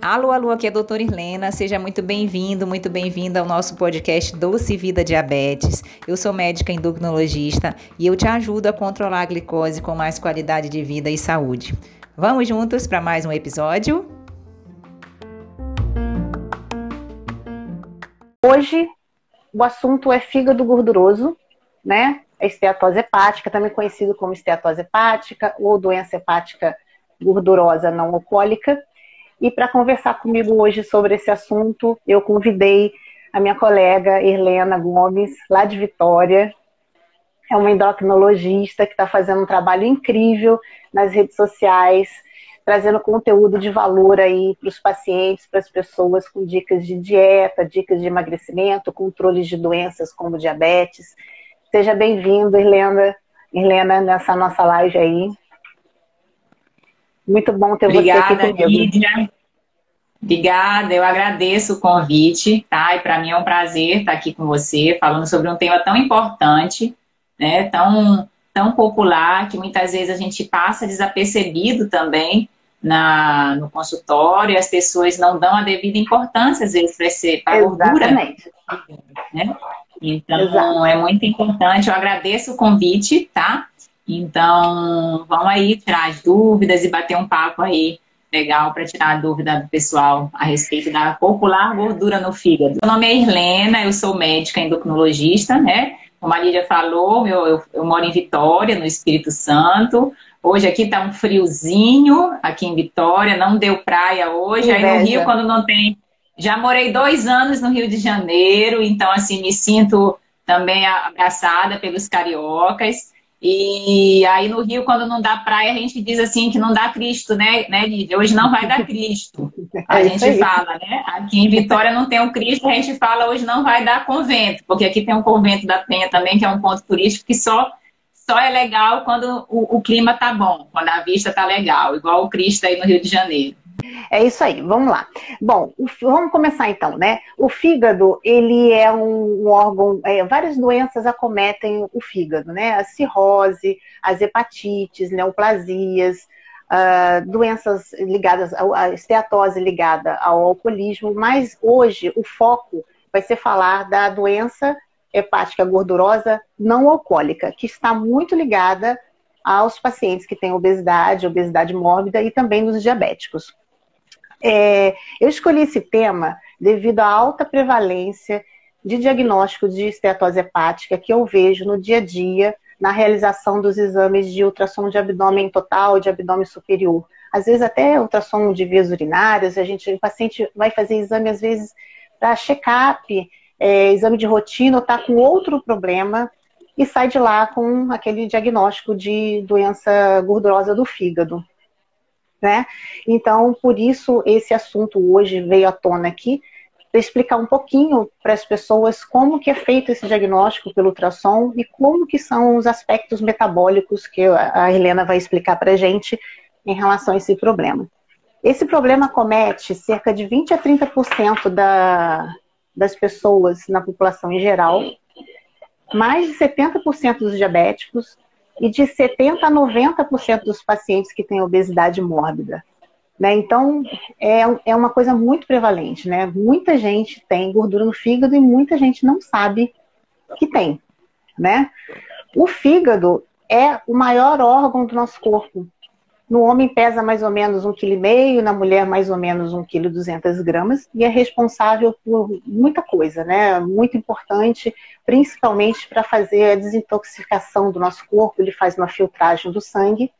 Alô, alô, aqui é a doutora Irlena. Seja muito bem-vindo, muito bem-vinda ao nosso podcast Doce Vida Diabetes. Eu sou médica endocrinologista e eu te ajudo a controlar a glicose com mais qualidade de vida e saúde. Vamos juntos para mais um episódio? Hoje o assunto é fígado gorduroso, né? A esteatose hepática, também conhecido como esteatose hepática ou doença hepática gordurosa não alcoólica. E para conversar comigo hoje sobre esse assunto, eu convidei a minha colega Irlena Gomes, lá de Vitória. É uma endocrinologista que está fazendo um trabalho incrível nas redes sociais, trazendo conteúdo de valor aí para os pacientes, para as pessoas, com dicas de dieta, dicas de emagrecimento, controles de doenças como diabetes. Seja bem-vindo, Irlena, Irlena, nessa nossa live aí. Muito bom ter Obrigada, você aqui comigo. Lídia. Obrigada, eu agradeço o convite, tá? E para mim é um prazer estar aqui com você, falando sobre um tema tão importante, né? Tão, tão popular, que muitas vezes a gente passa desapercebido também na, no consultório, e as pessoas não dão a devida importância, às vezes, para a gordura. Né? Então, Exato. é muito importante. Eu agradeço o convite, tá? Então, vamos aí tirar as dúvidas e bater um papo aí legal para tirar a dúvida do pessoal a respeito da popular gordura no fígado. Meu nome é Irlena, eu sou médica endocrinologista, né? Como a Lídia falou, eu, eu, eu moro em Vitória, no Espírito Santo. Hoje aqui tá um friozinho, aqui em Vitória, não deu praia hoje. Aí no Rio, quando não tem. Já morei dois anos no Rio de Janeiro, então, assim, me sinto também abraçada pelos cariocas. E aí no Rio, quando não dá praia, a gente diz assim que não dá Cristo, né, né Lídia? Hoje não vai dar Cristo. A é gente fala, né? Aqui em Vitória não tem o Cristo, a gente fala hoje não vai dar convento, porque aqui tem um convento da Penha também, que é um ponto turístico que só, só é legal quando o, o clima tá bom, quando a vista tá legal, igual o Cristo aí no Rio de Janeiro. É isso aí, vamos lá. Bom, o, vamos começar então, né? O fígado, ele é um, um órgão, é, várias doenças acometem o fígado, né? A cirrose, as hepatites, neoplasias, uh, doenças ligadas à esteatose ligada ao alcoolismo, mas hoje o foco vai ser falar da doença hepática gordurosa não alcoólica, que está muito ligada aos pacientes que têm obesidade, obesidade mórbida e também nos diabéticos. É, eu escolhi esse tema devido à alta prevalência de diagnóstico de esteatose hepática que eu vejo no dia a dia na realização dos exames de ultrassom de abdômen total, de abdômen superior. Às vezes até ultrassom de vias urinárias, a gente, o paciente vai fazer exame às vezes para check-up, é, exame de rotina ou está com outro problema e sai de lá com aquele diagnóstico de doença gordurosa do fígado né? Então, por isso, esse assunto hoje veio à tona aqui, para explicar um pouquinho para as pessoas como que é feito esse diagnóstico pelo ultrassom e como que são os aspectos metabólicos que a Helena vai explicar para a gente em relação a esse problema. Esse problema comete cerca de 20 a 30% da, das pessoas na população em geral, mais de 70% dos diabéticos, e de 70% a 90% dos pacientes que têm obesidade mórbida. Né? Então, é, é uma coisa muito prevalente. Né? Muita gente tem gordura no fígado e muita gente não sabe que tem. Né? O fígado é o maior órgão do nosso corpo. No homem pesa mais ou menos 1,5 kg, na mulher mais ou menos 1,2 kg e é responsável por muita coisa, né? Muito importante, principalmente para fazer a desintoxicação do nosso corpo, ele faz uma filtragem do sangue,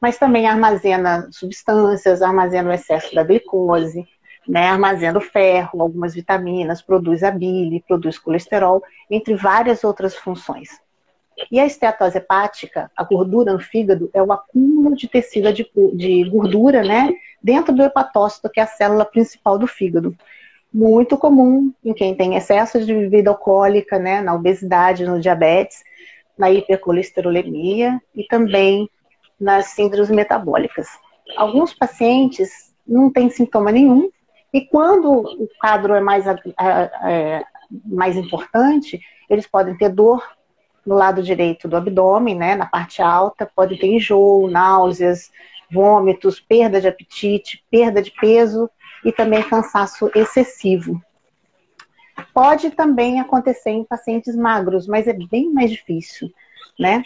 mas também armazena substâncias, armazena o excesso da glicose, né? armazena o ferro, algumas vitaminas, produz a bile, produz colesterol, entre várias outras funções. E a esteatose hepática, a gordura no fígado, é o acúmulo de tecido de, de gordura, né, dentro do hepatócito, que é a célula principal do fígado. Muito comum em quem tem excesso de bebida alcoólica, né, na obesidade, no diabetes, na hipercolesterolemia e também nas síndromes metabólicas. Alguns pacientes não têm sintoma nenhum, e quando o quadro é mais, é, mais importante, eles podem ter dor, no lado direito do abdômen, né, na parte alta, pode ter enjoo, náuseas, vômitos, perda de apetite, perda de peso e também cansaço excessivo. Pode também acontecer em pacientes magros, mas é bem mais difícil, né?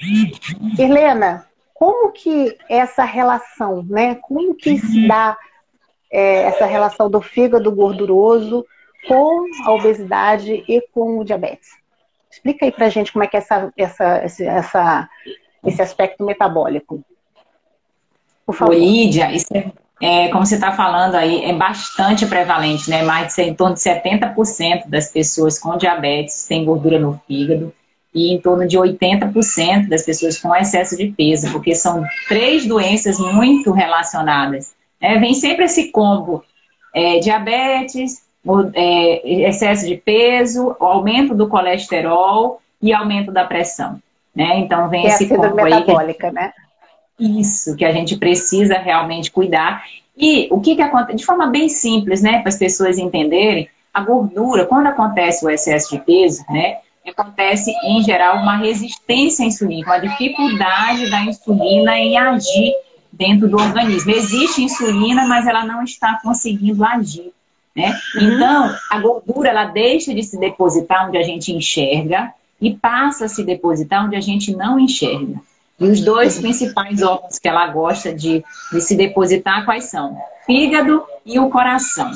Helena, como que essa relação, né? Como que se dá é, essa relação do fígado gorduroso com a obesidade e com o diabetes? Explica aí pra gente como é que é essa, essa, esse, essa, esse aspecto metabólico. Por favor. Lídia, isso é, é, como você está falando aí, é bastante prevalente, né? Mais de em torno de 70% das pessoas com diabetes têm gordura no fígado e em torno de 80% das pessoas com excesso de peso, porque são três doenças muito relacionadas. É, vem sempre esse combo: é, diabetes, é, excesso de peso, aumento do colesterol e aumento da pressão. Né? Então vem é esse combo aí. Metabólica, que... né? Isso, que a gente precisa realmente cuidar. E o que, que acontece? De forma bem simples, né, para as pessoas entenderem, a gordura, quando acontece o excesso de peso, né, acontece em geral uma resistência à insulina, uma dificuldade da insulina em agir dentro do organismo. Existe insulina, mas ela não está conseguindo agir. Né? Então, a gordura ela deixa de se depositar onde a gente enxerga e passa a se depositar onde a gente não enxerga. E os dois principais órgãos que ela gosta de, de se depositar, quais são? Fígado e o coração.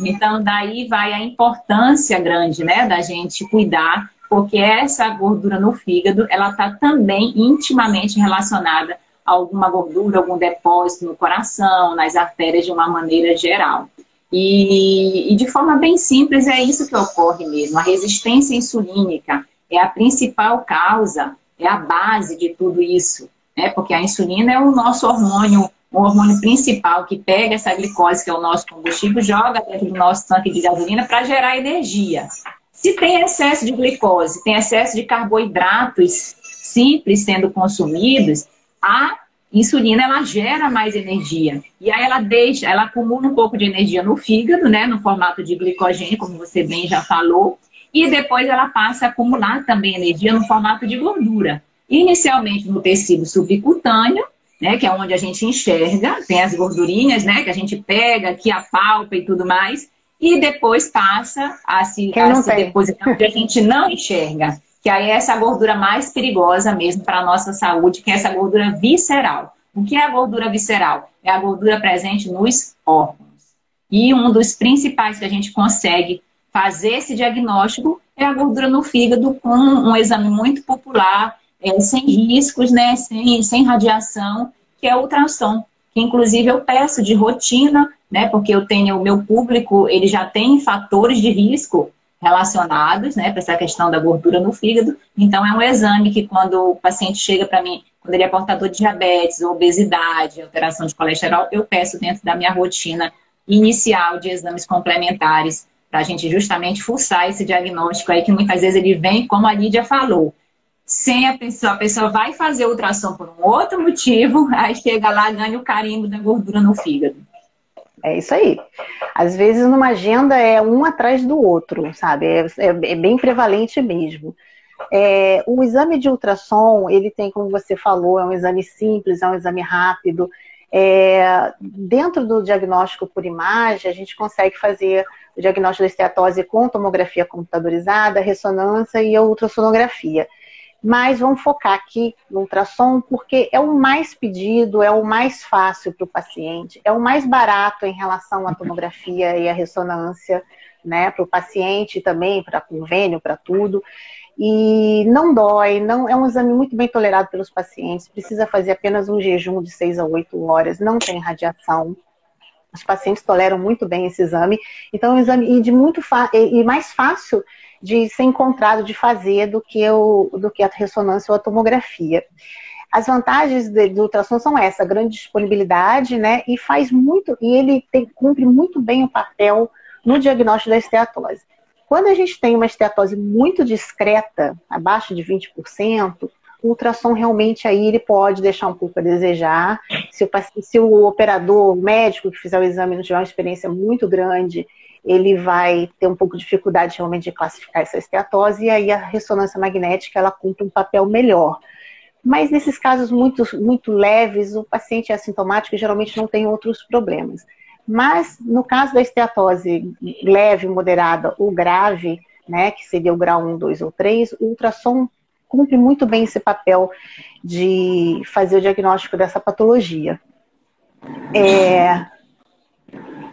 Então, daí vai a importância grande, né, da gente cuidar, porque essa gordura no fígado, ela está também intimamente relacionada a alguma gordura, algum depósito no coração, nas artérias de uma maneira geral. E, e de forma bem simples, é isso que ocorre mesmo. A resistência insulínica é a principal causa é a base de tudo isso, né? Porque a insulina é o nosso hormônio, o hormônio principal que pega essa glicose, que é o nosso combustível, joga dentro do nosso tanque de gasolina para gerar energia. Se tem excesso de glicose, tem excesso de carboidratos simples sendo consumidos, a insulina ela gera mais energia. E aí ela deixa, ela acumula um pouco de energia no fígado, né, no formato de glicogênio, como você bem já falou, e depois ela passa a acumular também energia no formato de gordura. Inicialmente no tecido subcutâneo, né, que é onde a gente enxerga, tem as gordurinhas, né, que a gente pega, que apalpa e tudo mais, e depois passa a se, a se depositar onde a gente não enxerga, que aí é essa gordura mais perigosa mesmo para a nossa saúde, que é essa gordura visceral. O que é a gordura visceral? É a gordura presente nos órgãos. E um dos principais que a gente consegue fazer esse diagnóstico é a gordura no fígado com um exame muito popular, é, sem riscos, né, sem, sem radiação, que é o ultrassom. Que inclusive eu peço de rotina, né, porque eu tenho o meu público, ele já tem fatores de risco relacionados, né, para essa questão da gordura no fígado. Então é um exame que quando o paciente chega para mim, quando ele é portador de diabetes, obesidade, alteração de colesterol, eu peço dentro da minha rotina inicial de exames complementares para a gente justamente forçar esse diagnóstico aí, que muitas vezes ele vem, como a Lídia falou, sem a pessoa, a pessoa vai fazer ultrassom por um outro motivo, aí chega lá ganha o carimbo da gordura no fígado. É isso aí. Às vezes numa agenda é um atrás do outro, sabe? É, é, é bem prevalente mesmo. É, o exame de ultrassom, ele tem, como você falou, é um exame simples, é um exame rápido. É, dentro do diagnóstico por imagem, a gente consegue fazer o diagnóstico da esteatose com tomografia computadorizada, ressonância e ultrassonografia. Mas vamos focar aqui no ultrassom, porque é o mais pedido, é o mais fácil para o paciente, é o mais barato em relação à tomografia e à ressonância, né, para o paciente também, para convênio, para tudo. E não dói, não é um exame muito bem tolerado pelos pacientes, precisa fazer apenas um jejum de 6 a 8 horas, não tem radiação, os pacientes toleram muito bem esse exame. Então, é um exame de muito e mais fácil de ser encontrado, de fazer, do que, o, do que a ressonância ou a tomografia. As vantagens do ultrassom são essa, grande disponibilidade, né? E faz muito, e ele tem, cumpre muito bem o papel no diagnóstico da esteatose. Quando a gente tem uma esteatose muito discreta, abaixo de 20%, o ultrassom realmente aí ele pode deixar um pouco a desejar. Se o, se o operador, o médico que fizer o exame não tiver uma experiência muito grande, ele vai ter um pouco de dificuldade realmente de classificar essa esteatose, e aí a ressonância magnética ela cumpre um papel melhor. Mas nesses casos muito, muito leves, o paciente é assintomático e geralmente não tem outros problemas. Mas no caso da esteatose leve, moderada ou grave, né, que seria o grau 1, 2 ou 3, o ultrassom cumpre muito bem esse papel de fazer o diagnóstico dessa patologia. É,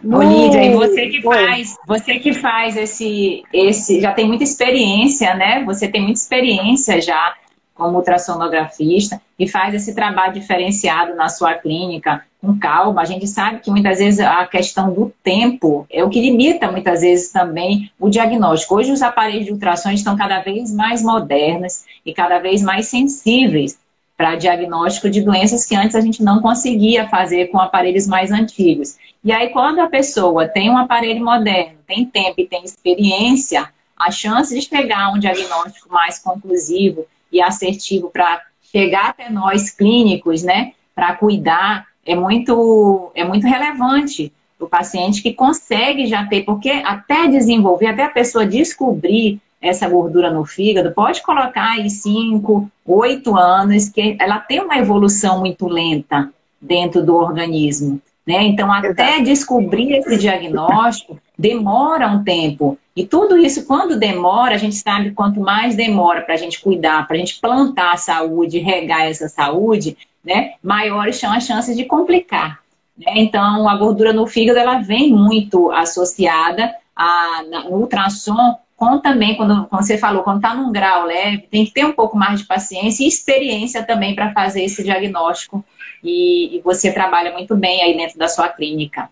no... Lídia, e você que faz, você que faz esse, esse, já tem muita experiência, né? Você tem muita experiência já como ultrassonografista e faz esse trabalho diferenciado na sua clínica com calma. A gente sabe que muitas vezes a questão do tempo é o que limita muitas vezes também o diagnóstico. Hoje os aparelhos de ultrassom estão cada vez mais modernos e cada vez mais sensíveis para diagnóstico de doenças que antes a gente não conseguia fazer com aparelhos mais antigos. E aí, quando a pessoa tem um aparelho moderno, tem tempo e tem experiência, a chance de chegar a um diagnóstico mais conclusivo e assertivo para chegar até nós clínicos, né, para cuidar, é muito, é muito relevante o paciente que consegue já ter, porque até desenvolver, até a pessoa descobrir essa gordura no fígado, pode colocar aí 5, 8 anos, que ela tem uma evolução muito lenta dentro do organismo. Né? Então, até Exato. descobrir esse diagnóstico, demora um tempo. E tudo isso, quando demora, a gente sabe quanto mais demora para a gente cuidar, para a gente plantar a saúde, regar essa saúde, né? maiores são as chances de complicar. Né? Então, a gordura no fígado, ela vem muito associada a, no ultrassom com também, quando, você falou, quando está num grau leve, tem que ter um pouco mais de paciência e experiência também para fazer esse diagnóstico. E, e, você trabalha muito bem aí dentro da sua clínica.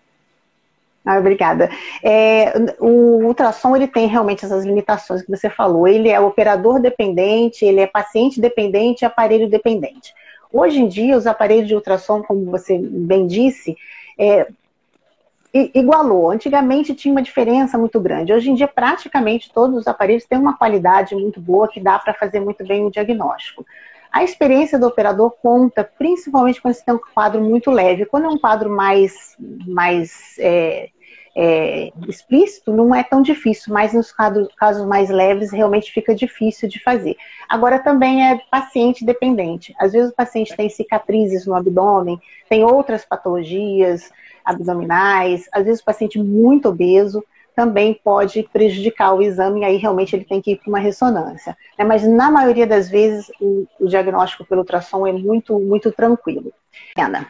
Ah, obrigada. É, o ultrassom ele tem realmente essas limitações que você falou. Ele é operador dependente, ele é paciente dependente e aparelho dependente. Hoje em dia, os aparelhos de ultrassom, como você bem disse, é, igualou. Antigamente tinha uma diferença muito grande. Hoje em dia, praticamente todos os aparelhos têm uma qualidade muito boa que dá para fazer muito bem o diagnóstico. A experiência do operador conta, principalmente quando você tem um quadro muito leve. Quando é um quadro mais, mais é, é, explícito, não é tão difícil, mas nos casos, mais leves, realmente fica difícil de fazer. Agora, também é paciente dependente. Às vezes o paciente tem cicatrizes no abdômen, tem outras patologias, abdominais, às vezes o paciente muito obeso também pode prejudicar o exame, e aí realmente ele tem que ir para uma ressonância. Né? Mas na maioria das vezes o, o, diagnóstico pelo ultrassom é muito, muito tranquilo. Ana,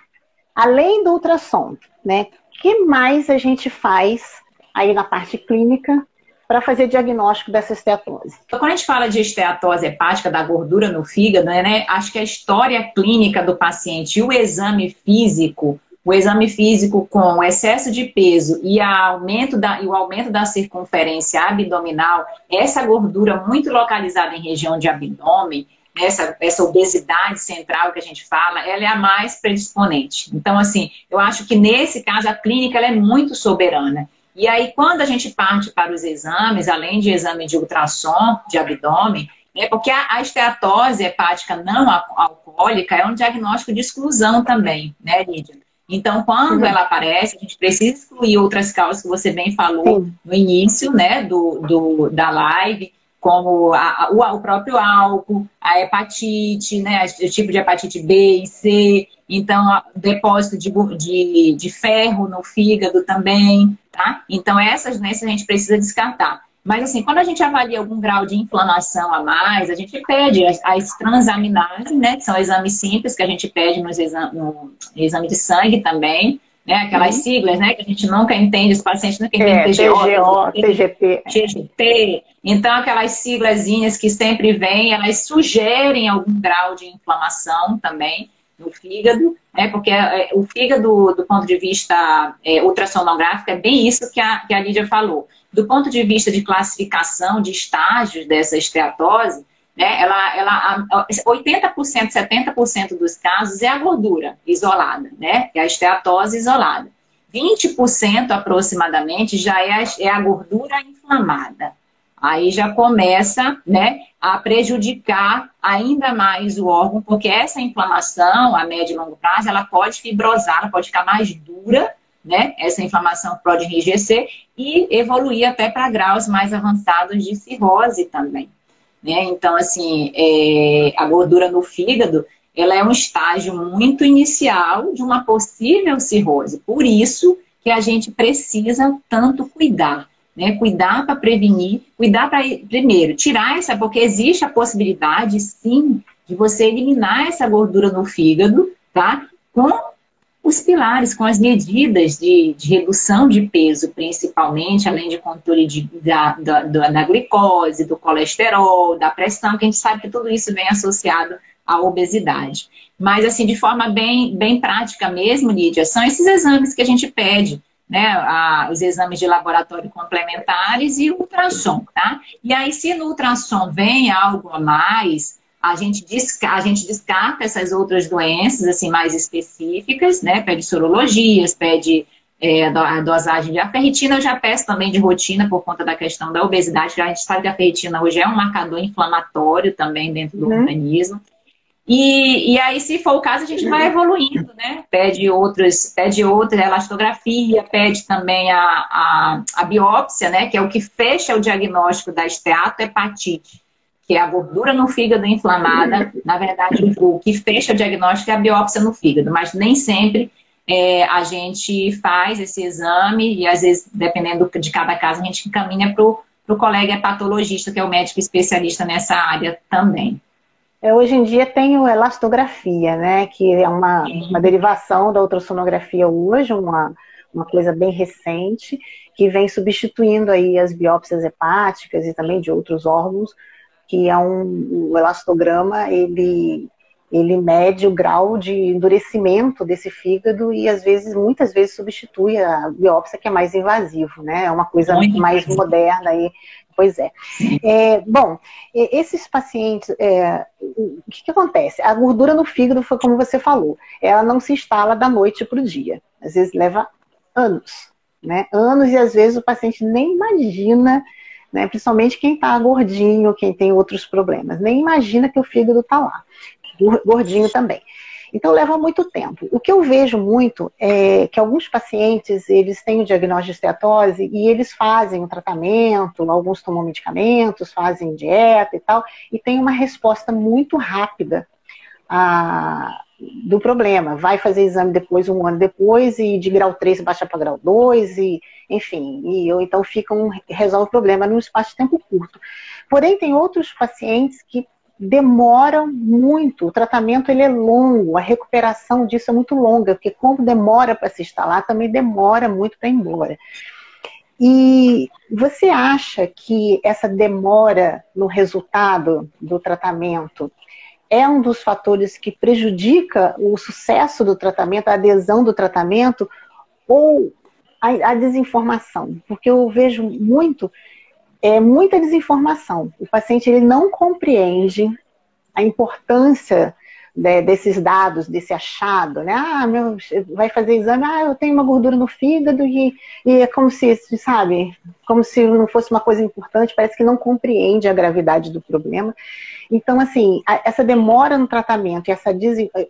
além do ultrassom, né, que mais a gente faz aí na parte clínica para fazer diagnóstico dessa esteatose. Quando a gente fala de esteatose hepática, da gordura no fígado, né, acho que a história clínica do paciente e o exame físico o exame físico com excesso de peso e, aumento da, e o aumento da circunferência abdominal, essa gordura muito localizada em região de abdômen, essa, essa obesidade central que a gente fala, ela é a mais predisponente. Então, assim, eu acho que nesse caso a clínica ela é muito soberana. E aí, quando a gente parte para os exames, além de exame de ultrassom de abdômen, é porque a, a esteatose hepática não alcoólica é um diagnóstico de exclusão também, né, Lídia? Então, quando uhum. ela aparece, a gente precisa excluir outras causas que você bem falou Sim. no início, né, do, do, da live, como a, o, o, próprio álcool, a hepatite, né, o tipo de hepatite B e C, então, depósito de, de, de ferro no fígado também, tá? Então, essas doenças a gente precisa descartar. Mas, assim, quando a gente avalia algum grau de inflamação a mais, a gente pede as, as transaminases, né? Que são exames simples que a gente pede nos exame, no exame de sangue também, né? Aquelas uhum. siglas, né? Que a gente nunca entende, os pacientes nunca entendem é, TGO, TGP. TGP. Então, aquelas siglazinhas que sempre vêm, elas sugerem algum grau de inflamação também no fígado, né? Porque é, o fígado, do ponto de vista é, ultrassonográfico, é bem isso que a, que a Lídia falou do ponto de vista de classificação de estágios dessa esteatose, né, ela, ela, 80%, 70% dos casos é a gordura isolada, né, é a esteatose isolada. 20% aproximadamente já é a, é a gordura inflamada. Aí já começa né, a prejudicar ainda mais o órgão, porque essa inflamação, a médio e longo prazo, ela pode fibrosar, ela pode ficar mais dura né? Essa inflamação pode enrijecer e evoluir até para graus mais avançados de cirrose também. Né? Então, assim, é, a gordura no fígado, ela é um estágio muito inicial de uma possível cirrose. Por isso que a gente precisa tanto cuidar. Né? Cuidar para prevenir, cuidar para, primeiro, tirar essa, porque existe a possibilidade, sim, de você eliminar essa gordura no fígado, tá? Com os pilares, com as medidas de, de redução de peso, principalmente, além de controle de, da, da, da, glicose, do colesterol, da pressão, que a gente sabe que tudo isso vem associado à obesidade. Mas, assim, de forma bem, bem prática mesmo, Lídia, são esses exames que a gente pede, né? A, os exames de laboratório complementares e ultrassom, tá? E aí, se no ultrassom vem algo a mais, a gente, desca a gente descarta essas outras doenças, assim, mais específicas, né? Pede sorologias, pede é, a dosagem de aferritina. Eu já peço também de rotina por conta da questão da obesidade, a gente sabe que a ferritina hoje é um marcador inflamatório também dentro do uhum. organismo. E, e aí, se for o caso, a gente vai evoluindo, né? Pede outros, pede outra elastografia, pede também a, a, a biópsia, né? Que é o que fecha o diagnóstico da esteatohepatite que é a gordura no fígado inflamada. Na verdade, o que fecha o diagnóstico é a biópsia no fígado, mas nem sempre é, a gente faz esse exame e, às vezes, dependendo de cada caso, a gente encaminha para o colega patologista, que é o médico especialista nessa área também. É, hoje em dia tem o elastografia, né, que é uma, uma derivação da ultrassonografia hoje, uma, uma coisa bem recente, que vem substituindo aí as biópsias hepáticas e também de outros órgãos que é um o elastograma, ele ele mede o grau de endurecimento desse fígado e às vezes, muitas vezes substitui a biópsia que é mais invasivo, né? É uma coisa Muito mais moderna aí. Pois é. é. Bom, esses pacientes, é, o que, que acontece? A gordura no fígado foi como você falou, ela não se instala da noite para o dia. Às vezes leva anos, né? Anos e às vezes o paciente nem imagina né? Principalmente quem está gordinho, quem tem outros problemas. Nem imagina que o fígado está lá. Gordinho também. Então leva muito tempo. O que eu vejo muito é que alguns pacientes eles têm o diagnóstico de esteatose e eles fazem o tratamento, alguns tomam medicamentos, fazem dieta e tal, e tem uma resposta muito rápida a, do problema. Vai fazer exame depois, um ano depois, e de grau 3 baixa para grau 2, e enfim, e ou então fica um, resolve o problema num espaço de tempo curto. Porém, tem outros pacientes que demoram muito, o tratamento ele é longo, a recuperação disso é muito longa, porque como demora para se instalar, também demora muito para ir embora. E você acha que essa demora no resultado do tratamento é um dos fatores que prejudica o sucesso do tratamento, a adesão do tratamento, ou a, a desinformação? Porque eu vejo muito, é, muita desinformação. O paciente ele não compreende a importância né, desses dados, desse achado, né? Ah, meu, vai fazer exame, ah, eu tenho uma gordura no fígado e, e é como se, sabe, como se não fosse uma coisa importante, parece que não compreende a gravidade do problema. Então, assim, a, essa demora no tratamento essa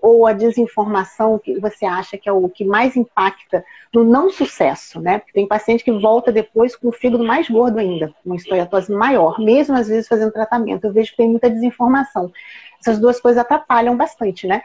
ou a desinformação que você acha que é o que mais impacta no não sucesso, né? Porque tem paciente que volta depois com o fígado mais gordo ainda, uma esteatose maior, mesmo às vezes fazendo tratamento. Eu vejo que tem muita desinformação. Essas duas coisas atrapalham bastante, né?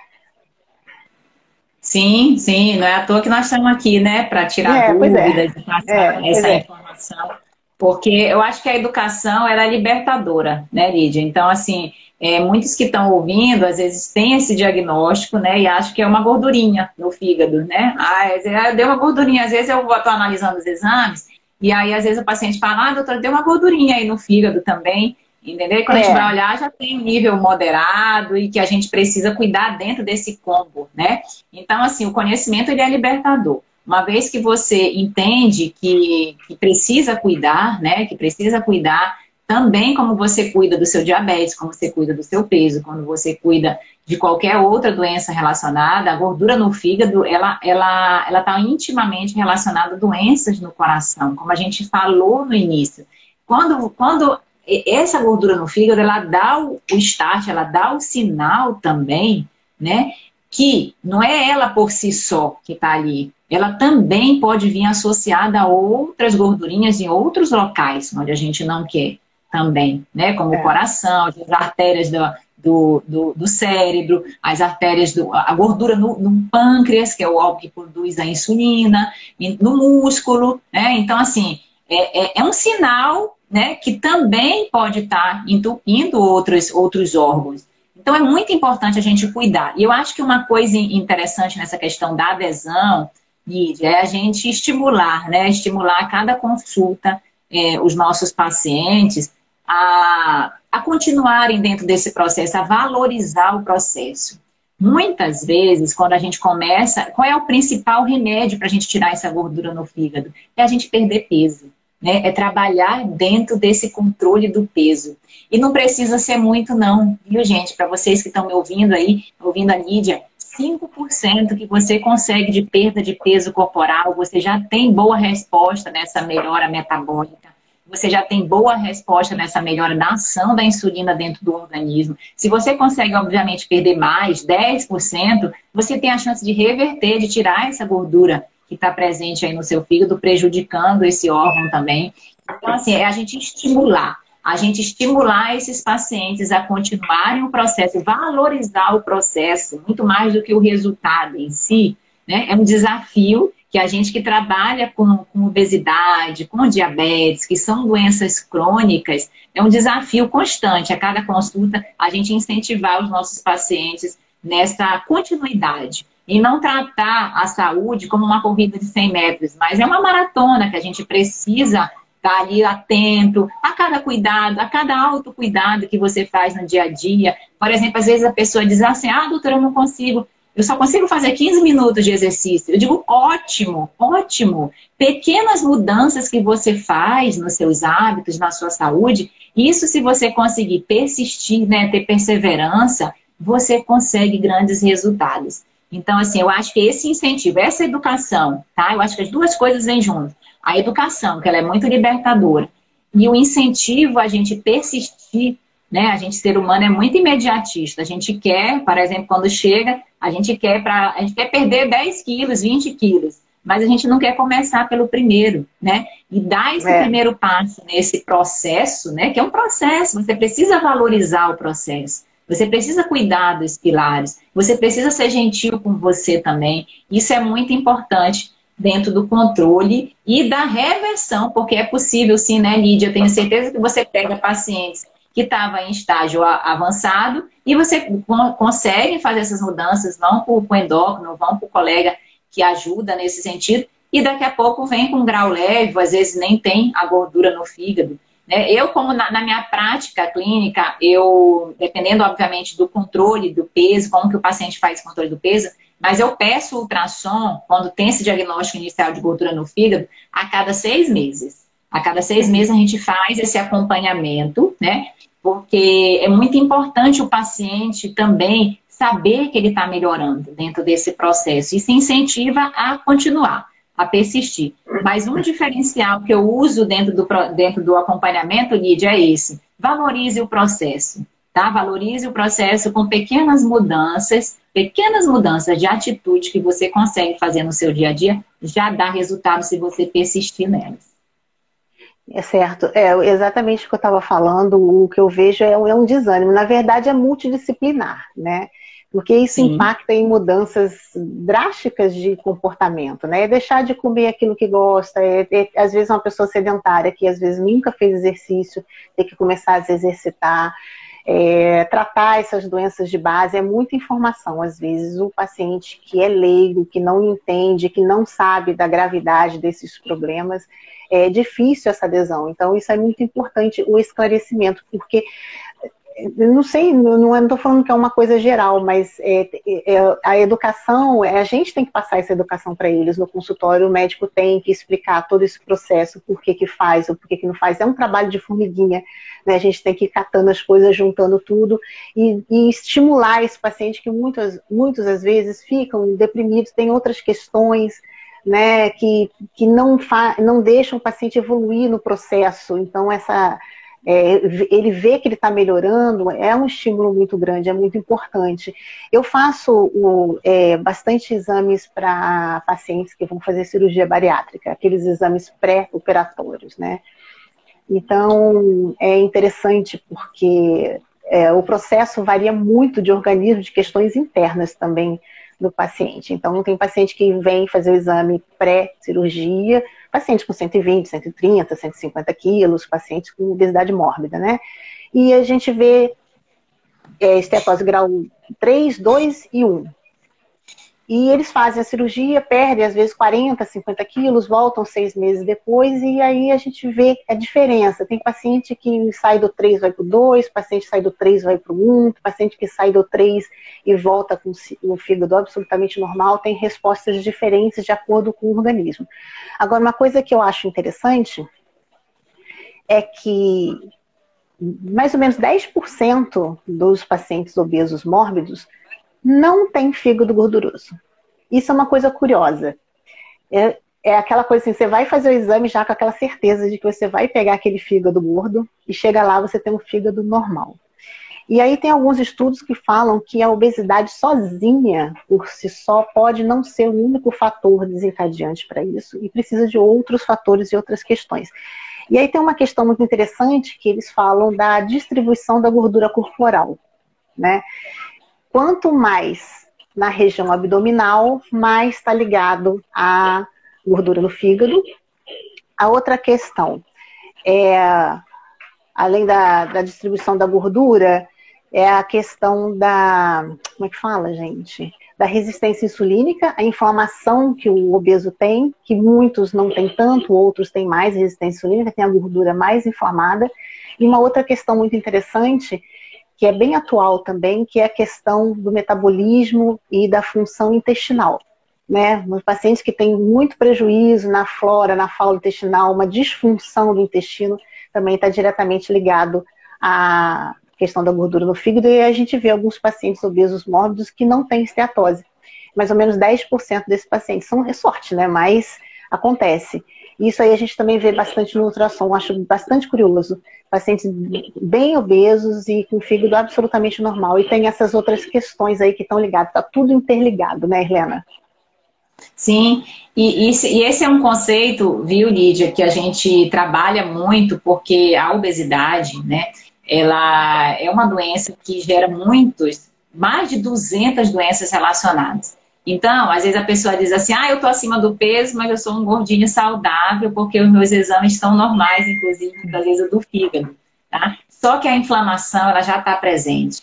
Sim, sim, não é à toa que nós estamos aqui, né, para tirar é, é. dúvidas, é. passar é, essa é. informação. Porque eu acho que a educação era é libertadora, né, Lídia? Então, assim, é, muitos que estão ouvindo, às vezes, têm esse diagnóstico, né, e acham que é uma gordurinha no fígado, né? Ah, deu uma gordurinha. Às vezes eu estou analisando os exames, e aí, às vezes, o paciente fala, ah, doutor, deu uma gordurinha aí no fígado também. Entendeu? E quando é. a gente é. vai olhar, já tem um nível moderado e que a gente precisa cuidar dentro desse combo, né? Então, assim, o conhecimento ele é libertador. Uma vez que você entende que, que precisa cuidar, né? Que precisa cuidar também como você cuida do seu diabetes, como você cuida do seu peso, quando você cuida de qualquer outra doença relacionada, a gordura no fígado, ela ela ela está intimamente relacionada a doenças no coração, como a gente falou no início. Quando, quando essa gordura no fígado, ela dá o start, ela dá o sinal também, né? que não é ela por si só que está ali, ela também pode vir associada a outras gordurinhas em outros locais, onde a gente não quer também, né? Como é. o coração, as artérias do, do, do, do, cérebro, as artérias, do, a gordura no, no, pâncreas, que é o órgão que produz a insulina, no músculo, né? Então, assim, é, é, é um sinal né, que também pode estar entupindo outros, outros órgãos. Então, é muito importante a gente cuidar. E eu acho que uma coisa interessante nessa questão da adesão, Lídia, é a gente estimular, né? Estimular a cada consulta é, os nossos pacientes a, a continuarem dentro desse processo, a valorizar o processo. Muitas vezes, quando a gente começa, qual é o principal remédio para a gente tirar essa gordura no fígado? É a gente perder peso. Né? É trabalhar dentro desse controle do peso. E não precisa ser muito, não, viu, gente? Para vocês que estão me ouvindo aí, ouvindo a Lídia, 5% que você consegue de perda de peso corporal, você já tem boa resposta nessa melhora metabólica. Você já tem boa resposta nessa melhora da ação da insulina dentro do organismo. Se você consegue, obviamente, perder mais, 10%, você tem a chance de reverter, de tirar essa gordura que está presente aí no seu fígado, prejudicando esse órgão também. Então, assim, é a gente estimular a gente estimular esses pacientes a continuarem o processo, valorizar o processo, muito mais do que o resultado em si, né? É um desafio que a gente que trabalha com, com obesidade, com diabetes, que são doenças crônicas, é um desafio constante. A cada consulta, a gente incentivar os nossos pacientes nessa continuidade. E não tratar a saúde como uma corrida de 100 metros, mas é uma maratona que a gente precisa estar ali atento a cada cuidado, a cada autocuidado que você faz no dia a dia. Por exemplo, às vezes a pessoa diz assim, ah, doutora, eu não consigo, eu só consigo fazer 15 minutos de exercício. Eu digo, ótimo, ótimo. Pequenas mudanças que você faz nos seus hábitos, na sua saúde, isso se você conseguir persistir, né, ter perseverança, você consegue grandes resultados. Então, assim, eu acho que esse incentivo, essa educação, tá? Eu acho que as duas coisas vêm juntas a educação, que ela é muito libertadora, e o incentivo a gente persistir, né? A gente, ser humano, é muito imediatista. A gente quer, por exemplo, quando chega, a gente quer, pra, a gente quer perder 10 quilos, 20 quilos, mas a gente não quer começar pelo primeiro, né? E dar esse é. primeiro passo nesse processo, né? Que é um processo, você precisa valorizar o processo. Você precisa cuidar dos pilares. Você precisa ser gentil com você também. Isso é muito importante dentro do controle e da reversão, porque é possível sim, né, Lídia? Eu tenho certeza que você pega pacientes que estavam em estágio avançado e você consegue fazer essas mudanças, vão para o endócrino, vão para o colega que ajuda nesse sentido, e daqui a pouco vem com grau leve, às vezes nem tem a gordura no fígado. Né? Eu, como na, na, minha prática clínica, eu, dependendo, obviamente, do controle do peso, como que o paciente faz o controle do peso, mas eu peço ultrassom, quando tem esse diagnóstico inicial de gordura no fígado, a cada seis meses. A cada seis meses a gente faz esse acompanhamento, né? Porque é muito importante o paciente também saber que ele está melhorando dentro desse processo. Isso incentiva a continuar, a persistir. Mas um diferencial que eu uso dentro do, dentro do acompanhamento, Lídia, é esse. Valorize o processo, tá? Valorize o processo com pequenas mudanças pequenas mudanças de atitude que você consegue fazer no seu dia a dia já dá resultado se você persistir nelas. É certo, é exatamente o que eu estava falando, o que eu vejo é um, é um, desânimo. Na verdade, é multidisciplinar, né? Porque isso Sim. impacta em mudanças drásticas de comportamento, né? É deixar de comer aquilo que gosta, é, é, às vezes uma pessoa sedentária que às vezes nunca fez exercício, tem que começar a se exercitar, é, tratar essas doenças de base é muita informação. Às vezes, o paciente que é leigo, que não entende, que não sabe da gravidade desses problemas, é difícil essa adesão. Então, isso é muito importante, o esclarecimento, porque não sei, não estou falando que é uma coisa geral, mas é, é, a educação, é, a gente tem que passar essa educação para eles no consultório, o médico tem que explicar todo esse processo, por que que faz ou por que que não faz. É um trabalho de formiguinha, né? A gente tem que ir catando as coisas, juntando tudo e, e estimular esse paciente que muitas, muitas às vezes ficam deprimidos, tem outras questões, né, que, que não, fa não deixam o paciente evoluir no processo. Então, essa é, ele vê que ele está melhorando, é um estímulo muito grande, é muito importante. Eu faço o, é, bastante exames para pacientes que vão fazer cirurgia bariátrica, aqueles exames pré-operatórios, né? Então, é interessante porque é, o processo varia muito de organismo, de questões internas também do paciente. Então, tem paciente que vem fazer o exame pré-cirurgia, paciente com 120, 130, 150 quilos, paciente com obesidade mórbida, né? E a gente vê é, estetose grau 3, 2 e 1. E eles fazem a cirurgia, perdem às vezes 40, 50 quilos, voltam seis meses depois, e aí a gente vê a diferença. Tem paciente que sai do 3 vai para o 2, paciente que sai do 3 vai para o 1, paciente que sai do 3 e volta com o fígado absolutamente normal, tem respostas diferentes de acordo com o organismo. Agora, uma coisa que eu acho interessante é que mais ou menos 10% dos pacientes obesos mórbidos não tem fígado gorduroso. Isso é uma coisa curiosa. É, é aquela coisa assim, você vai fazer o exame já com aquela certeza de que você vai pegar aquele fígado gordo e chega lá você tem um fígado normal. E aí tem alguns estudos que falam que a obesidade sozinha, por si só, pode não ser o único fator desencadeante para isso e precisa de outros fatores e outras questões. E aí tem uma questão muito interessante que eles falam da distribuição da gordura corporal, né? Quanto mais na região abdominal, mais está ligado à gordura no fígado. A outra questão é, além da, da distribuição da gordura, é a questão da. Como é que fala, gente? Da resistência insulínica, a inflamação que o obeso tem, que muitos não têm tanto, outros têm mais resistência insulínica, tem a gordura mais inflamada. E uma outra questão muito interessante que é bem atual também, que é a questão do metabolismo e da função intestinal. Né? Os pacientes que têm muito prejuízo na flora, na fauna intestinal, uma disfunção do intestino, também está diretamente ligado à questão da gordura no fígado, e a gente vê alguns pacientes obesos mórbidos que não têm esteatose. Mais ou menos 10% desses pacientes são ressorte, né? Mas acontece. Isso aí a gente também vê bastante no ultrassom, acho bastante curioso. Pacientes bem obesos e com fígado absolutamente normal. E tem essas outras questões aí que estão ligadas. Está tudo interligado, né, Helena? Sim, e, e, esse é um conceito, viu, Lídia, que a gente trabalha muito, porque a obesidade, né, ela é uma doença que gera muitos, mais de 200 doenças relacionadas. Então, às vezes a pessoa diz assim: ah, eu estou acima do peso, mas eu sou um gordinho saudável, porque os meus exames estão normais, inclusive, da vezes do fígado. Tá? Só que a inflamação ela já está presente.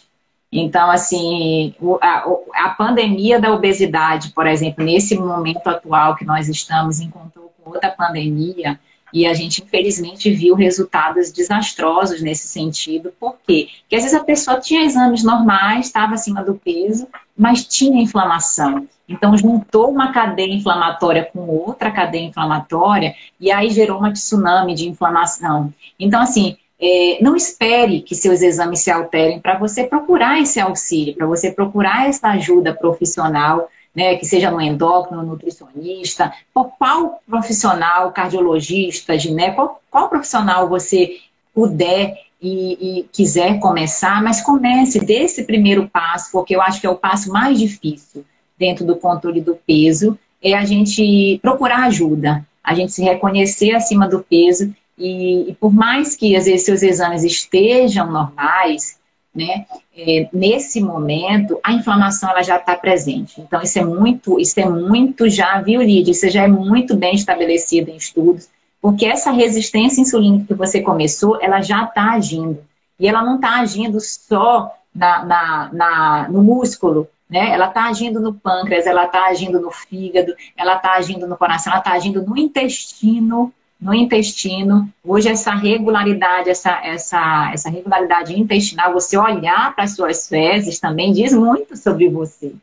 Então, assim, a, a, pandemia da obesidade, por exemplo, nesse momento atual que nós estamos, encontrou com outra pandemia, e a gente, infelizmente, viu resultados desastrosos nesse sentido. Por quê? Porque às vezes a pessoa tinha exames normais, estava acima do peso, mas tinha inflamação. Então, juntou uma cadeia inflamatória com outra cadeia inflamatória, e aí gerou uma tsunami de inflamação. Então, assim, é, não espere que seus exames se alterem para você procurar esse auxílio, para você procurar essa ajuda profissional né, que seja no endócrino, nutricionista, qual profissional, cardiologista, gineco, qual, qual profissional você puder e, e, quiser começar, mas comece desse primeiro passo, porque eu acho que é o passo mais difícil dentro do controle do peso, é a gente procurar ajuda, a gente se reconhecer acima do peso e, e por mais que às vezes seus exames estejam normais, né? É, nesse momento, a inflamação ela já está presente. Então, isso é muito, isso é muito já, viu, Lídia? Isso já é muito bem estabelecido em estudos, porque essa resistência insulínica que você começou, ela já está agindo. E ela não está agindo só na, na, na, no músculo, né? Ela está agindo no pâncreas, ela está agindo no fígado, ela está agindo no coração, ela está agindo no intestino, no intestino. Hoje essa regularidade, essa, essa, essa regularidade intestinal, você olhar para as suas fezes também diz muito sobre você.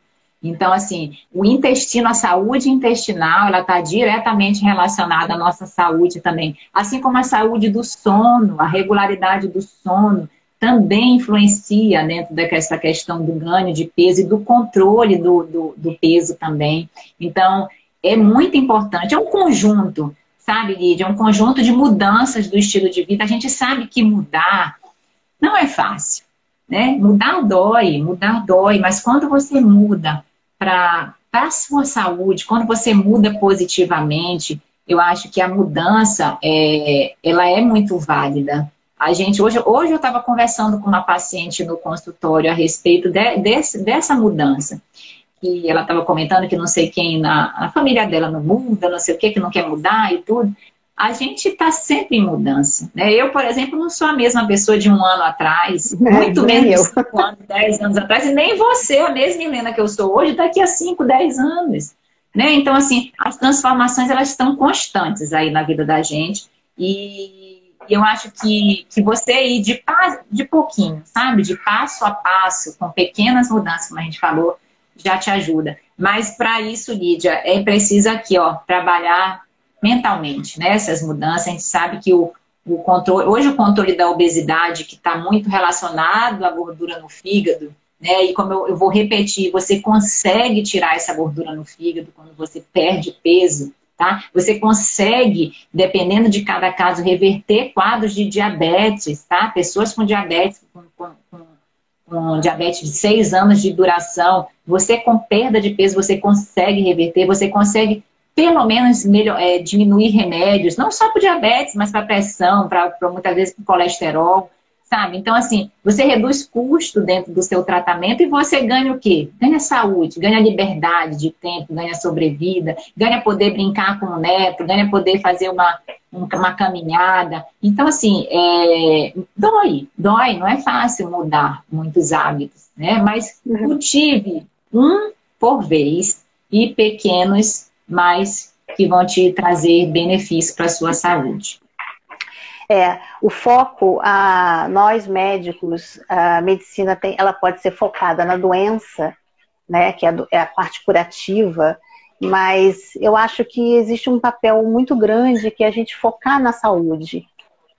Então, assim, o intestino, a saúde intestinal, ela está diretamente relacionada à nossa saúde também. Assim como a saúde do sono, a regularidade do sono também influencia dentro dessa questão do ganho de peso e do controle do, do, do peso também. Então, é muito importante, é um conjunto sabe, Lídia? Um conjunto de mudanças do estilo de vida. A gente sabe que mudar não é fácil, né? Mudar dói, mudar dói, mas quando você muda para a sua saúde, quando você muda positivamente, eu acho que a mudança é, ela é muito válida. A gente hoje, hoje eu estava conversando com uma paciente no consultório a respeito de, dessa mudança que ela estava comentando que não sei quem na a família dela não muda, não sei o que, que não quer mudar e tudo. A gente está sempre em mudança. Né? Eu, por exemplo, não sou a mesma pessoa de um ano atrás, muito menos cinco anos, dez anos atrás, e nem você, a mesma Helena que eu sou hoje, daqui a cinco, dez anos. Né? Então, assim, as transformações elas estão constantes aí na vida da gente. E eu acho que, que você ir de, de pouquinho, sabe? De passo a passo, com pequenas mudanças, como a gente falou, já te ajuda. Mas para isso, Lídia, é preciso aqui, ó, trabalhar mentalmente, né? Essas mudanças, a gente sabe que o, o controle, hoje o controle da obesidade, que está muito relacionado à gordura no fígado, né? E como eu, eu, vou repetir, você consegue tirar essa gordura no fígado quando você perde peso, tá? Você consegue, dependendo de cada caso, reverter quadros de diabetes, tá? Pessoas com diabetes, com, com, com diabetes de seis anos de duração, você com perda de peso, você consegue reverter, você consegue pelo menos melhor, é, diminuir remédios, não só para diabetes, mas para pressão, para muitas vezes para colesterol, sabe? Então, assim, você reduz custo dentro do seu tratamento e você ganha o quê? Ganha saúde, ganha liberdade de tempo, ganha sobrevida, ganha poder brincar com o neto, ganha poder fazer uma, uma caminhada. Então, assim, é, dói, dói, não é fácil mudar muitos hábitos, né? Mas uhum. cultive um por vez e pequenos, mas que vão te trazer benefício para a sua saúde. É, o foco, a, nós médicos, a medicina tem, ela pode ser focada na doença, né, que é a, é a parte curativa, mas eu acho que existe um papel muito grande que é a gente focar na saúde.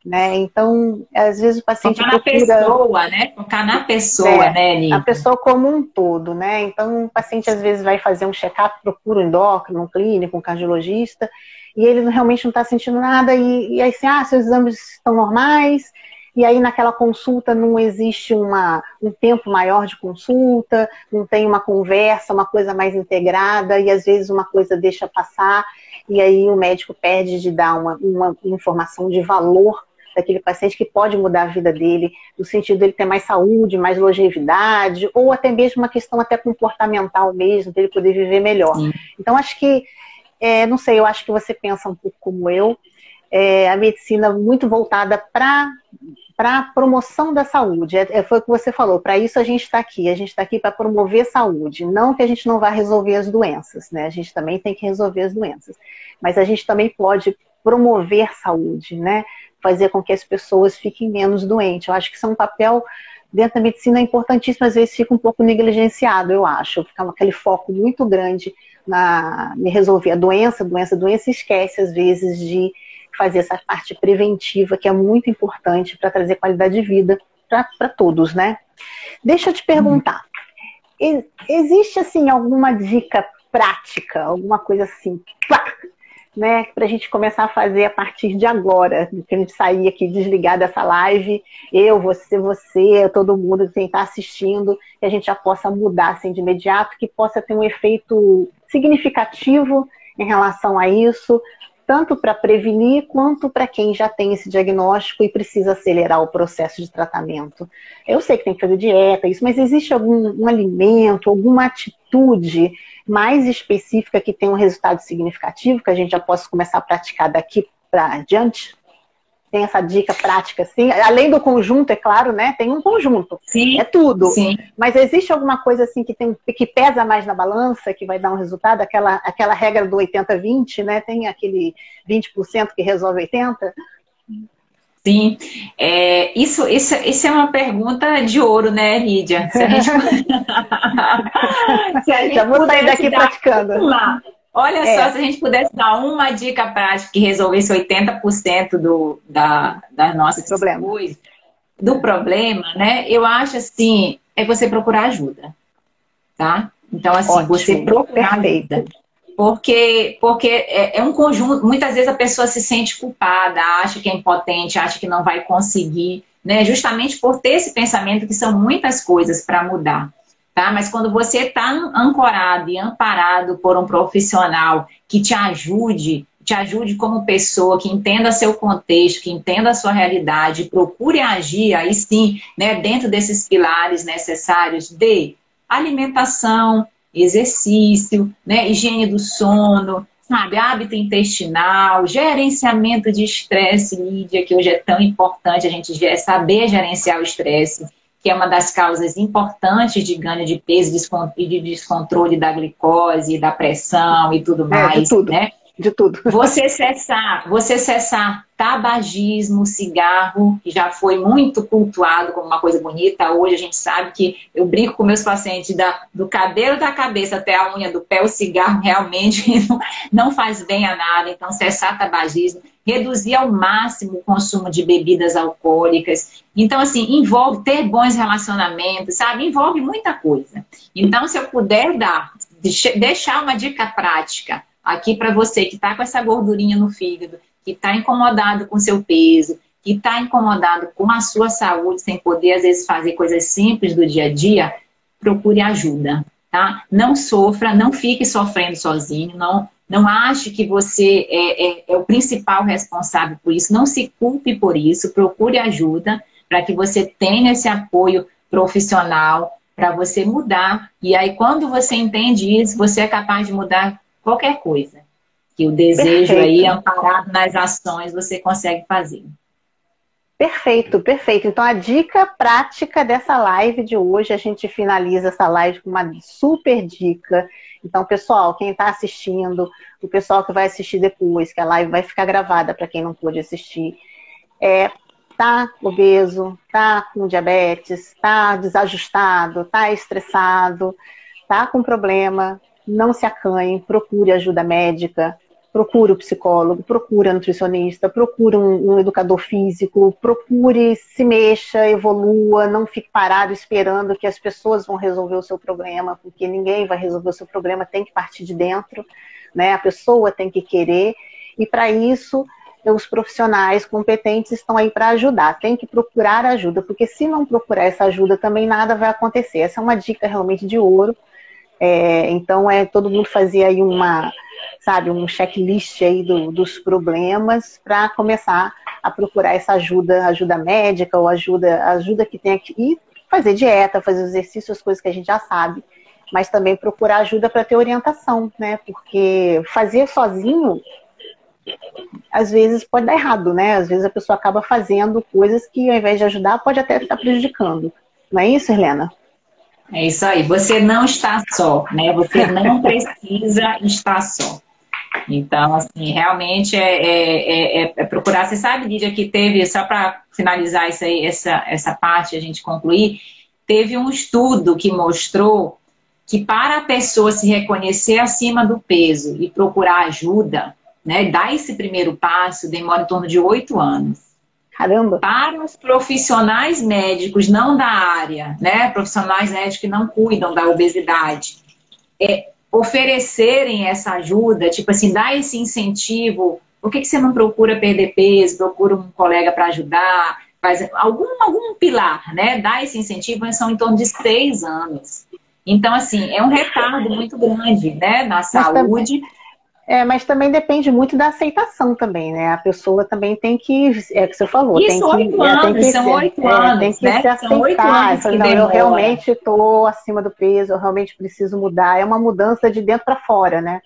Né? Então, às vezes o paciente focar procura... na pessoa, né? Focar na pessoa, é, né, Lívia? A pessoa como um todo, né? Então, o paciente às vezes vai fazer um check-up, procura um endócrino, um clínico, um cardiologista, e ele realmente não está sentindo nada, e, e aí assim, ah, seus exames estão normais, e aí naquela consulta não existe uma, um tempo maior de consulta, não tem uma conversa, uma coisa mais integrada, e às vezes uma coisa deixa passar, e aí o médico perde de dar uma, uma informação de valor daquele paciente que pode mudar a vida dele, no sentido dele ter mais saúde, mais longevidade, ou até mesmo uma questão até comportamental mesmo, dele poder viver melhor. Sim. Então, acho que é, não sei, eu acho que você pensa um pouco como eu. É, a medicina muito voltada para para promoção da saúde. É, é, foi o que você falou, para isso a gente está aqui. A gente está aqui para promover saúde. Não que a gente não vá resolver as doenças, né? A gente também tem que resolver as doenças. Mas a gente também pode promover saúde, né? Fazer com que as pessoas fiquem menos doentes. Eu acho que isso é um papel dentro da medicina importantíssimo, às vezes fica um pouco negligenciado, eu acho. Fica aquele foco muito grande na me resolver a doença, doença, doença, esquece às vezes de fazer essa parte preventiva que é muito importante para trazer qualidade de vida para todos, né? Deixa eu te perguntar, uhum. existe assim alguma dica prática, alguma coisa assim, né, para a gente começar a fazer a partir de agora, que a gente sair aqui desligar dessa live, eu, você, você, todo mundo que está assistindo, que a gente já possa mudar assim de imediato, que possa ter um efeito significativo em relação a isso, tanto para prevenir quanto para quem já tem esse diagnóstico e precisa acelerar o processo de tratamento. Eu sei que tem que fazer dieta, isso, mas existe algum um alimento, alguma atitude mais específica que tem um resultado significativo que a gente já possa começar a praticar daqui para adiante? Tem essa dica prática, assim? Além do conjunto, é claro, né? Tem um conjunto. Sim. É tudo. Sim. Mas existe alguma coisa assim que, tem, que pesa mais na balança, que vai dar um resultado? Aquela, aquela regra do 80-20, né? Tem aquele 20% que resolve 80%? Sim, é, isso, isso, isso é uma pergunta de ouro, né, Lídia? Se a gente, se a gente sair daqui praticando. Lá. Olha é. só, se a gente pudesse dar uma dica prática que resolvesse 80% do, da, das nossas problema. do problema, né? Eu acho assim, é você procurar ajuda, tá? Então, assim, Ótimo. você procurar ajuda. Porque, porque é, é, um conjunto, muitas vezes a pessoa se sente culpada, acha que é impotente, acha que não vai conseguir, né? Justamente por ter esse pensamento que são muitas coisas para mudar. Tá? Mas quando você está ancorado e amparado por um profissional que te ajude, te ajude como pessoa, que entenda seu contexto, que entenda a sua realidade, procure agir aí sim, né, dentro desses pilares necessários de alimentação, exercício, né, higiene do sono, sabe, hábito intestinal, gerenciamento de estresse, Lídia, que hoje é tão importante a gente saber gerenciar o estresse, que é uma das causas importantes de ganho de peso e de descontrole da glicose, da pressão e tudo mais, é, tudo. né? De tudo. Você cessar, você cessar tabagismo, cigarro, que já foi muito cultuado como uma coisa bonita. Hoje a gente sabe que eu brinco com meus pacientes da, do cabelo da cabeça até a unha do pé, o cigarro realmente não, não faz bem a nada. Então, cessar tabagismo, reduzir ao máximo o consumo de bebidas alcoólicas. Então, assim, envolve ter bons relacionamentos, sabe? Envolve muita coisa. Então, se eu puder dar, deixar uma dica prática aqui para você que está com essa gordurinha no fígado, que está incomodado com seu peso, que está incomodado com a sua saúde, sem poder às vezes fazer coisas simples do dia a dia, procure ajuda, tá? Não sofra, não fique sofrendo sozinho, não, não ache que você é, é, é o principal responsável por isso, não se culpe por isso, procure ajuda para que você tenha esse apoio profissional para você mudar. E aí, quando você entende isso, você é capaz de mudar qualquer coisa. Que o desejo perfeito. aí, amparado nas ações, você consegue fazer. Perfeito, perfeito. Então, a dica prática dessa live de hoje, a gente finaliza essa live com uma super dica. Então, pessoal, quem está assistindo, o pessoal que vai assistir depois, que a live vai ficar gravada para quem não pôde assistir, é, tá obeso, tá com diabetes, tá desajustado, tá estressado, tá com problema, não se acanhe, procure ajuda médica, procure o psicólogo, procure a nutricionista, procure um, um, educador físico, procure se mexa, evolua, não fique parado esperando que as pessoas vão resolver o seu problema, porque ninguém vai resolver o seu problema, tem que partir de dentro, né? A pessoa tem que querer, e para isso os profissionais competentes estão aí para ajudar. Tem que procurar ajuda, porque se não procurar essa ajuda, também nada vai acontecer. Essa é uma dica realmente de ouro é, então, é, todo mundo fazia aí uma, sabe, um checklist aí do, dos problemas para começar a procurar essa ajuda, ajuda médica ou ajuda, ajuda que tem aqui, e fazer dieta, fazer exercícios, as coisas que a gente já sabe, mas também procurar ajuda para ter orientação, né? Porque fazer sozinho às vezes pode dar errado, né? Às vezes a pessoa acaba fazendo coisas que ao invés de ajudar pode até estar prejudicando. Não é isso, Helena? É isso aí. Você não está só, né? Você não precisa estar só. Então, assim, realmente é, é, é, é, procurar. Você sabe, Lídia, que teve, só para finalizar isso aí, essa, essa parte, a gente concluir, teve um estudo que mostrou que para a pessoa se reconhecer acima do peso e procurar ajuda, né, dar esse primeiro passo, demora em torno de oito anos. Caramba! Para os profissionais médicos não da área, né? Profissionais médicos que não cuidam da obesidade, é, oferecerem essa ajuda, tipo assim, dar esse incentivo. Por que, que você não procura perder peso, procura um colega para ajudar? Faz algum, algum pilar, né? Dar esse incentivo são em torno de seis anos. Então, assim, é um retardo muito grande, né? Na saúde. Também é, mas também depende muito da aceitação também, né? A pessoa também tem que, é o que você falou, tem que, anos, tem que, são oito é, anos, tem que né? se aceitar. Não, eu realmente estou acima do peso, eu realmente preciso mudar. É uma mudança de dentro para fora, né?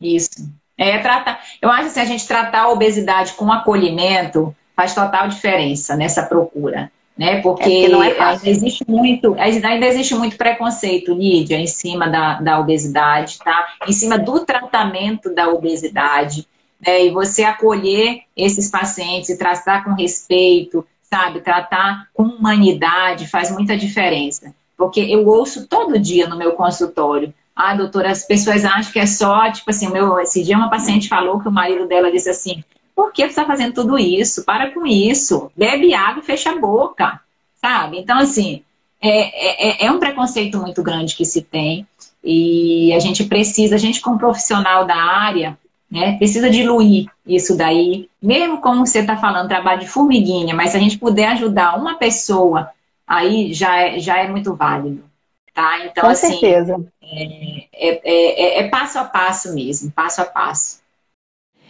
Isso. É tratar. Eu acho que se a gente tratar a obesidade com acolhimento, faz total diferença nessa procura né? Porque, é não é ainda existe muito, ainda existe muito preconceito, Lídia, em cima da, da obesidade, tá? Em cima do tratamento da obesidade, né? E você acolher esses pacientes e tratar com respeito, sabe? Tratar com humanidade faz muita diferença. Porque eu ouço todo dia no meu consultório. Ah, doutora, as pessoas acham que é só, tipo assim, meu, esse dia uma paciente falou que o marido dela disse assim, por que você está fazendo tudo isso? Para com isso. Bebe água e fecha a boca. Sabe? Então, assim, é, é, é, é um preconceito muito grande que se tem. E a gente precisa, a gente como profissional da área, né, precisa diluir isso daí. Mesmo como você está falando, trabalho de formiguinha, mas se a gente puder ajudar uma pessoa, aí já é, já é muito válido. Tá? Então, Com assim, certeza. É, é, é, é passo a passo mesmo, passo a passo.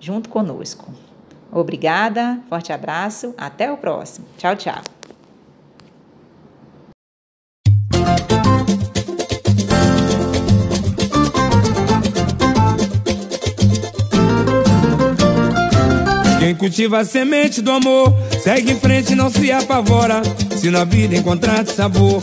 junto conosco. Obrigada, forte abraço, até o próximo. Tchau, tchau. Quem cultiva a semente do amor, segue em frente, não se apavora. Se na vida encontrar sabor,